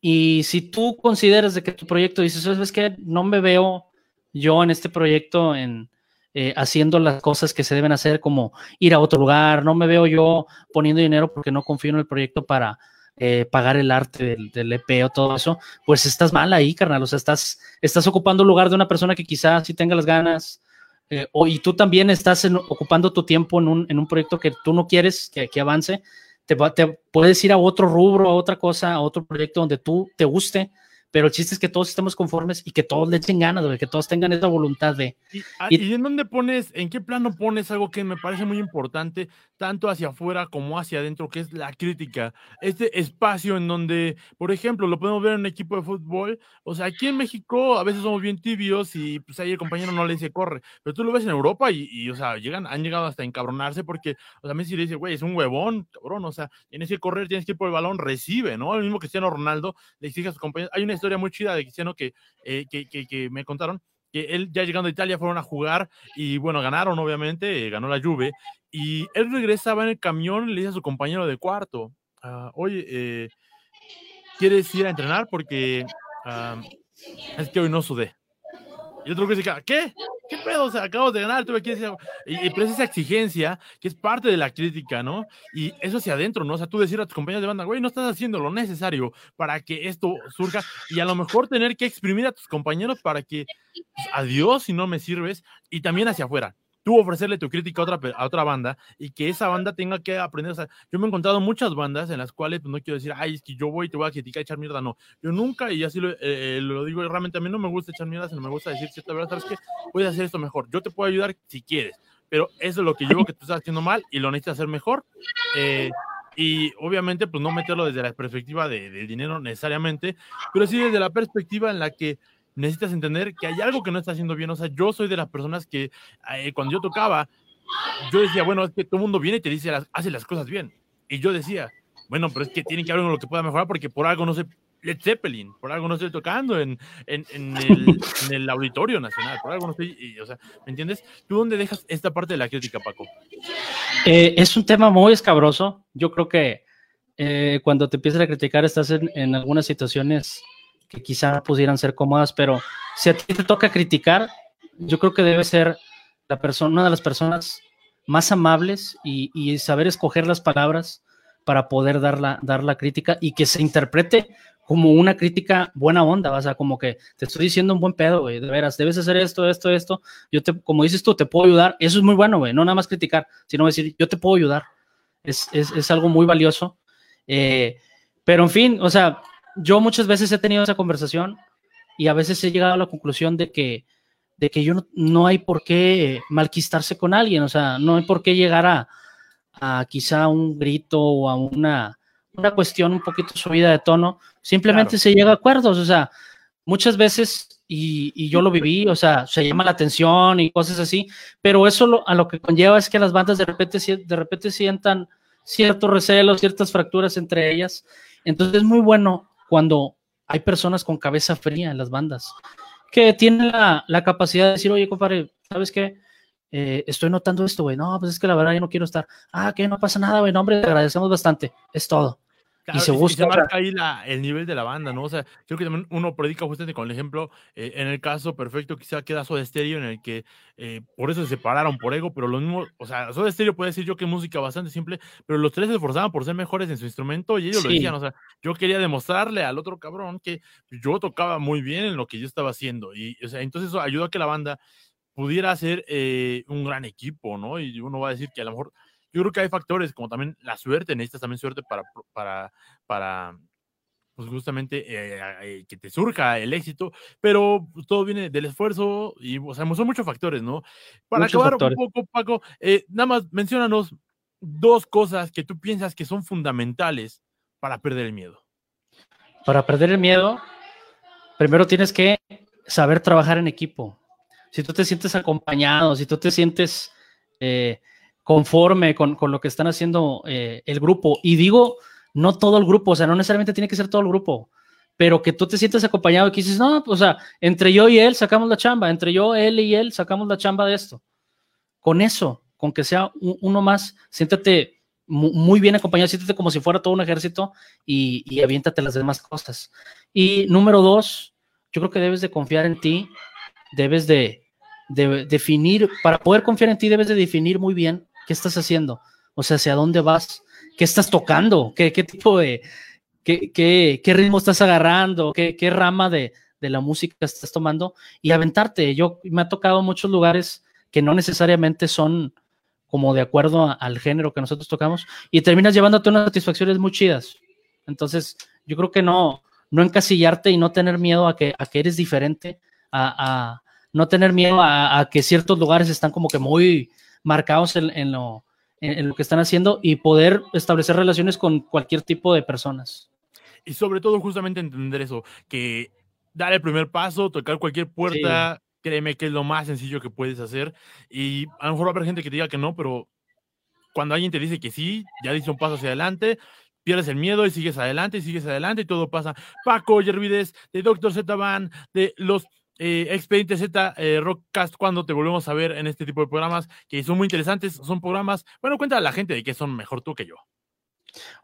Y si tú consideras de que tu proyecto dices, es que no me veo yo en este proyecto en, eh, haciendo las cosas que se deben hacer, como ir a otro lugar, no me veo yo poniendo dinero porque no confío en el proyecto para eh, pagar el arte del, del, EP o todo eso, pues estás mal ahí, carnal. O sea, estás, estás ocupando el lugar de una persona que quizás sí tenga las ganas, eh, y tú también estás ocupando tu tiempo en un, en un, proyecto que tú no quieres que, que avance, te, te, puedes ir a otro rubro, a otra cosa, a otro proyecto donde tú te guste, pero el chiste es que todos estemos conformes y que todos le echen ganas, que todos tengan esa voluntad de... ¿Y, y, ¿Y en dónde pones, en qué plano pones algo que me parece muy importante, tanto hacia afuera como hacia adentro, que es la crítica? Este espacio en donde, por ejemplo, lo podemos ver en un equipo de fútbol, o sea, aquí en México a veces somos bien tibios y pues ahí el compañero no le dice corre, pero tú lo ves en Europa y, y o sea, llegan, han llegado hasta encabronarse porque, o sea, Messi le dice, güey, es un huevón, cabrón, o sea, tienes que correr, tienes que ir por el balón, recibe, ¿no? El mismo Cristiano Ronaldo le exige a sus compañeros, hay una historia muy chida de Cristiano que, eh, que, me contaron que él ya llegando a Italia fueron a jugar y bueno, ganaron obviamente, eh, ganó la Juve y él regresaba en el camión y le dice a su compañero de cuarto, uh, oye, eh, ¿quieres ir a entrenar? Porque uh, es que hoy no sudé. Y otro que dice, ¿qué? ¿qué pedo? O sea, acabamos de ganar. Y, y, pero es esa exigencia que es parte de la crítica, ¿no? Y eso hacia adentro, ¿no? O sea, tú decir a tus compañeros de banda, güey, no estás haciendo lo necesario para que esto surja y a lo mejor tener que exprimir a tus compañeros para que, pues, adiós si no me sirves y también hacia afuera tú ofrecerle tu crítica a otra, a otra banda y que esa banda tenga que aprender. O sea, yo me he encontrado muchas bandas en las cuales pues, no quiero decir, ay, es que yo voy y te voy a criticar y echar mierda. No, yo nunca, y así lo, eh, lo digo, realmente a mí no me gusta echar mierda, sino me gusta decir cierta verdad, sabes que puedes hacer esto mejor. Yo te puedo ayudar si quieres, pero eso es lo que yo creo que tú estás haciendo mal y lo necesitas hacer mejor. Eh, y obviamente, pues no meterlo desde la perspectiva de, del dinero necesariamente, pero sí desde la perspectiva en la que necesitas entender que hay algo que no está haciendo bien. O sea, yo soy de las personas que eh, cuando yo tocaba, yo decía, bueno, es que todo el mundo viene y te dice, hace las cosas bien. Y yo decía, bueno, pero es que tiene que haber uno lo que pueda mejorar porque por algo no sé Led Zeppelin, por algo no estoy tocando en, en, en, el, en el, Auditorio Nacional, por algo no estoy, y, o sea, ¿me entiendes? ¿Tú dónde dejas esta parte de la crítica, Paco? Eh, es un tema muy escabroso. Yo creo que eh, cuando te empiezas a criticar estás en algunas situaciones que quizá pudieran ser cómodas, pero si a ti te toca criticar, yo creo que debe ser la persona, una de las personas más amables y, y, saber escoger las palabras para poder dar la, dar la crítica y que se interprete como una crítica buena onda, o sea, como que te estoy diciendo un buen pedo, güey, de veras, debes hacer esto, esto, esto, yo te, como dices tú, te puedo ayudar, eso es muy bueno, güey, no nada más criticar, sino decir, yo te puedo ayudar, es, es, es algo muy valioso, eh, pero en fin, o sea, yo muchas veces he tenido esa conversación y a veces he llegado a la conclusión de que, de que yo no, no hay por qué malquistarse con alguien, o sea, no hay por qué llegar a, a quizá un grito o a una, una cuestión un poquito subida de tono, simplemente claro. se llega a acuerdos, o sea, muchas veces, y, y, yo lo viví, o sea, se llama la atención y cosas así, pero eso lo, a lo que conlleva es que las bandas de repente, de repente sientan ciertos recelos, ciertas fracturas entre ellas, entonces es muy bueno cuando hay personas con cabeza fría en las bandas, que tienen la, capacidad de decir, oye, compadre, ¿sabes qué? Eh, estoy notando esto, güey. No, pues es que la verdad yo no quiero estar. Ah, que no pasa nada, güey. No, hombre, te agradecemos bastante. Es todo. Claro, y se busca. Y se marca ahí la, el nivel de la banda, ¿no? O sea, creo que también uno predica justamente con el ejemplo, eh, en el caso perfecto, quizá queda Soda Stereo, en el que eh, por eso se separaron por ego, pero lo mismo, o sea, Soda Stereo puede decir yo que música bastante simple, pero los tres se esforzaban por ser mejores en su instrumento y ellos sí. lo decían, o sea, yo quería demostrarle al otro cabrón que yo tocaba muy bien en lo que yo estaba haciendo, y, o sea, entonces eso ayudó a que la banda pudiera ser eh, un gran equipo, ¿no? Y uno va a decir que a lo mejor yo creo que hay factores como también la suerte, necesitas también suerte para, para, para pues justamente eh, eh, que te surja el éxito, pero todo viene del esfuerzo y, o sea, son muchos factores, ¿no? Para Muchos acabar factores. un poco, Paco, eh, nada más menciónanos dos cosas que tú piensas que son fundamentales para perder el miedo. Para perder el miedo, primero tienes que saber trabajar en equipo. Si tú te sientes acompañado, si tú te sientes eh, conforme con, con, lo que están haciendo eh, el grupo. Y digo, no todo el grupo, o sea, no necesariamente tiene que ser todo el grupo, pero que tú te sientes acompañado y que dices, no, o sea, entre yo y él sacamos la chamba, entre yo, él y él sacamos la chamba de esto. Con eso, con que sea uno más, siéntate muy bien acompañado, siéntate como si fuera todo un ejército y, y aviéntate las demás cosas. Y número dos, yo creo que debes de confiar en ti, debes de, de definir, para poder confiar en ti, debes de definir muy bien ¿Qué estás haciendo? O sea, ¿hacia dónde vas? ¿Qué estás tocando? ¿Qué, tipo de, qué, qué, qué, ritmo estás agarrando? ¿Qué, qué rama de, de, la música estás tomando? Y aventarte. Yo me ha tocado muchos lugares que no necesariamente son como de acuerdo al género que nosotros tocamos y terminas llevándote unas satisfacciones muy chidas. Entonces, yo creo que no, no encasillarte y no tener miedo a que, a que eres diferente, a, no tener miedo a, que ciertos lugares están como que muy, marcados en, en, lo, en, en, lo, que están haciendo y poder establecer relaciones con cualquier tipo de personas. Y sobre todo justamente entender eso, que dar el primer paso, tocar cualquier puerta, sí. créeme que es lo más sencillo que puedes hacer. Y a lo mejor va a haber gente que te diga que no, pero cuando alguien te dice que sí, ya dice un paso hacia adelante, pierdes el miedo y sigues adelante y sigues adelante y todo pasa. Paco Yervides, de Doctor Z Van, de los eh, Expediente Z eh, Rockcast cuando te volvemos a ver en este tipo de programas que son muy interesantes, son programas, bueno, cuenta a la gente de que son mejor tú que yo.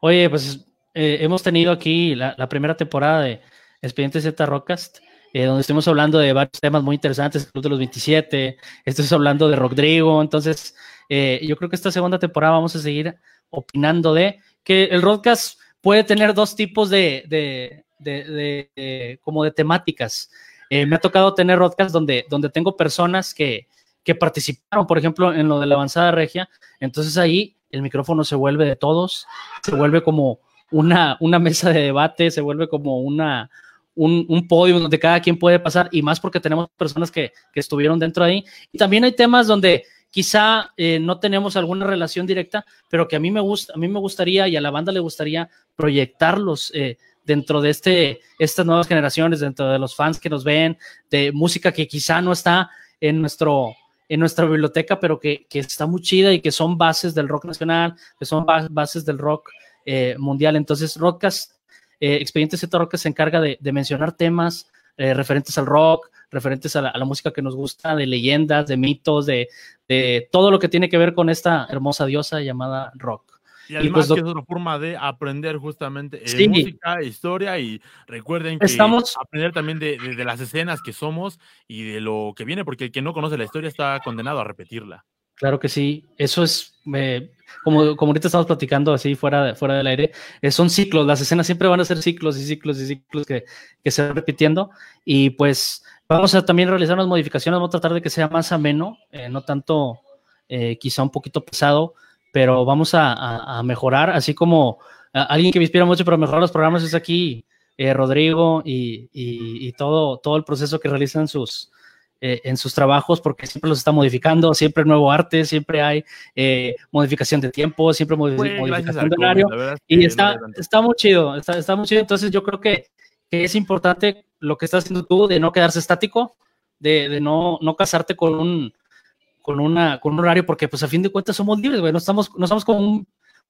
Oye, pues eh, hemos tenido aquí la, primera temporada de Expediente Z Rockcast eh, donde estuvimos hablando de varios temas muy interesantes, el Club de los 27, estuvimos hablando de Rodrigo, entonces eh, yo creo que esta segunda temporada vamos a seguir opinando de que el Rodcast puede tener dos tipos de, de, de, como de temáticas. Eh, me ha tocado tener Rodcast donde, donde tengo personas que, que participaron, por ejemplo, en lo de la avanzada regia, entonces ahí el micrófono se vuelve de todos, se vuelve como una, una mesa de debate, se vuelve como una, un, un, podio donde cada quien puede pasar, y más porque tenemos personas que, que estuvieron dentro de ahí. Y también hay temas donde quizá eh, no tenemos alguna relación directa, pero que a mí me gusta, a mí me gustaría y a la banda le gustaría proyectarlos eh, dentro de este, estas nuevas generaciones, dentro de los fans que nos ven, de música que quizá no está en nuestro en nuestra biblioteca, pero que, que está muy chida y que son bases del rock nacional, que son bases del rock eh, mundial. Entonces, Rockcast, eh, Expediente Z Rockcast se encarga de, de mencionar temas eh, referentes al rock, referentes a la, a la, música que nos gusta, de leyendas, de mitos, de, de, todo lo que tiene que ver con esta hermosa diosa llamada rock. Y además y pues, que es una forma de aprender justamente eh, sí. música, historia y recuerden que Estamos... aprender también de, de, de, las escenas que somos y de lo que viene, porque el que no conoce la historia está condenado a repetirla. Claro que sí, eso es, eh, como, como ahorita estamos platicando así fuera, fuera del aire, eh, son ciclos, las escenas siempre van a ser ciclos y ciclos y ciclos que, que se van repitiendo y pues vamos a también realizar unas modificaciones, vamos a tratar de que sea más ameno, eh, no tanto quizá un poquito pesado, pero vamos a, a, a mejorar, así como alguien que me inspira mucho para mejorar los programas es aquí Rodrigo y, y, y, todo, todo el proceso que realizan sus, eh, en sus trabajos porque siempre los está modificando, siempre hay nuevo arte, siempre hay eh, modificación de tiempo, siempre modi Pues, modificación de horario y está, está muy chido, está, está muy chido. Entonces yo creo que, que, es importante lo que estás haciendo tú de no quedarse estático, de, de no, no casarte con un, con, una, con un horario porque pues a fin de cuentas somos libres, güey, no estamos, no estamos con un,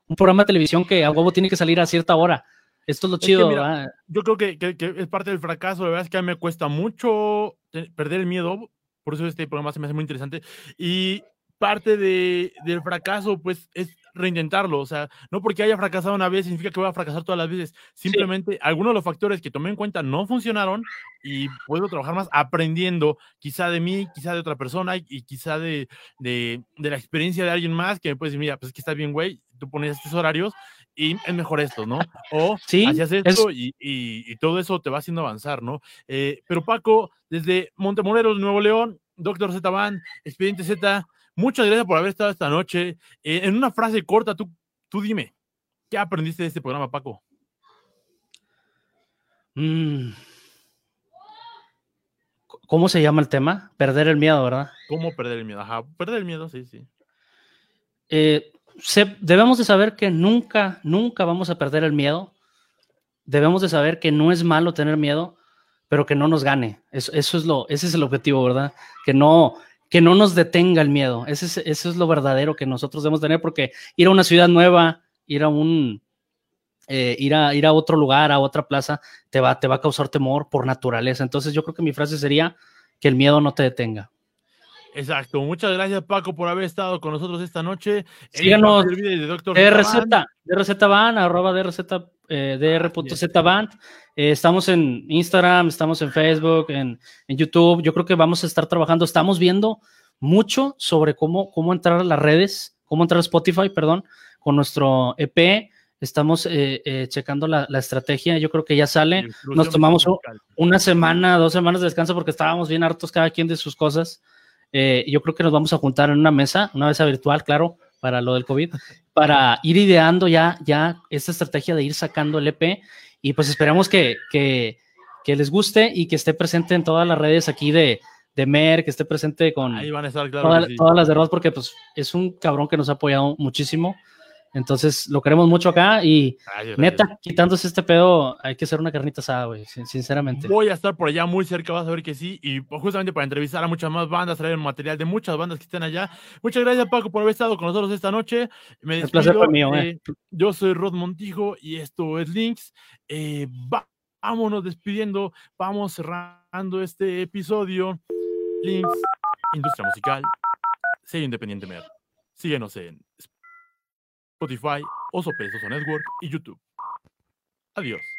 un programa de televisión que a huevo tiene que salir a cierta hora. Esto es lo chido. Es que mira, yo creo que, que, que, es parte del fracaso. La verdad es que a mí me cuesta mucho perder el miedo. Por eso este programa se me hace muy interesante. Y parte de, del fracaso, pues, es reintentarlo. O sea, no porque haya fracasado una vez significa que voy a fracasar todas las veces. Simplemente sí. algunos de los factores que tomé en cuenta no funcionaron y puedo trabajar más aprendiendo, quizá de mí, quizá de otra persona y, quizá de, de, de, la experiencia de alguien más que me puede decir, mira, pues es que está bien, güey, tú pones estos horarios y es mejor esto, ¿no? O sí, hacías esto es... y, y, y, todo eso te va haciendo avanzar, ¿no? Eh, pero Paco, desde Montemorelos, Nuevo León, Doctor Z Band, Expediente Z, muchas gracias por haber estado esta noche. Eh, en una frase corta, tú, tú dime, ¿qué aprendiste de este programa, Paco? Mm. ¿Cómo se llama el tema? Perder el miedo, ¿verdad? ¿Cómo perder el miedo? Ajá, perder el miedo, sí, sí. Eh, se, debemos de saber que nunca, nunca vamos a perder el miedo. Debemos de saber que no es malo tener miedo, pero que no nos gane. Eso, eso es lo, ese es el objetivo, ¿verdad? Que no, que no nos detenga el miedo. Ese es, eso es lo verdadero que nosotros debemos tener, porque ir a una ciudad nueva, ir a un, eh, ir, a, ir a otro lugar, a otra plaza, te va, te va a causar temor por naturaleza. Entonces yo creo que mi frase sería que el miedo no te detenga. Exacto. Muchas gracias, Paco, por haber estado con nosotros esta noche. Síganos de Doctor DRZ, DRZ Van, arroba DRZ, eh, dr.z Van. Eh, estamos en Instagram, estamos en Facebook, en, en, YouTube. Yo creo que vamos a estar trabajando. Estamos viendo mucho sobre cómo, cómo entrar a las redes, cómo entrar a Spotify, perdón, con nuestro EP. Estamos eh, eh, checando la, la, estrategia. Yo creo que ya sale. Nos tomamos una semana, dos semanas de descanso porque estábamos bien hartos cada quien de sus cosas. Yo creo que nos vamos a juntar en una mesa, una mesa virtual, claro, para lo del COVID, para ir ideando ya, ya esta estrategia de ir sacando el EP y pues esperamos que, que, que les guste y que esté presente en todas las redes aquí de, de Mer, que esté presente con Ahí van a estar, claro toda, sí. todas las de Ross, porque pues es un cabrón que nos ha apoyado muchísimo. Entonces lo queremos mucho acá y neta, quitándose este pedo, hay que hacer una carnita asada, güey, sinceramente. Voy a estar por allá muy cerca, vas a ver que sí, y justamente para entrevistar a muchas más bandas, traer material de muchas bandas que estén allá. Muchas gracias, Paco, por haber estado con nosotros esta noche. Me despido, El placer fue mío, eh. eh. Yo soy Rod Montijo y esto es Links. Eh, vámonos despidiendo, vamos cerrando este episodio. Links, Industria Musical, sello independiente Mer. Síguenos en Spotify, Oso Pesos o Network y YouTube. Adiós.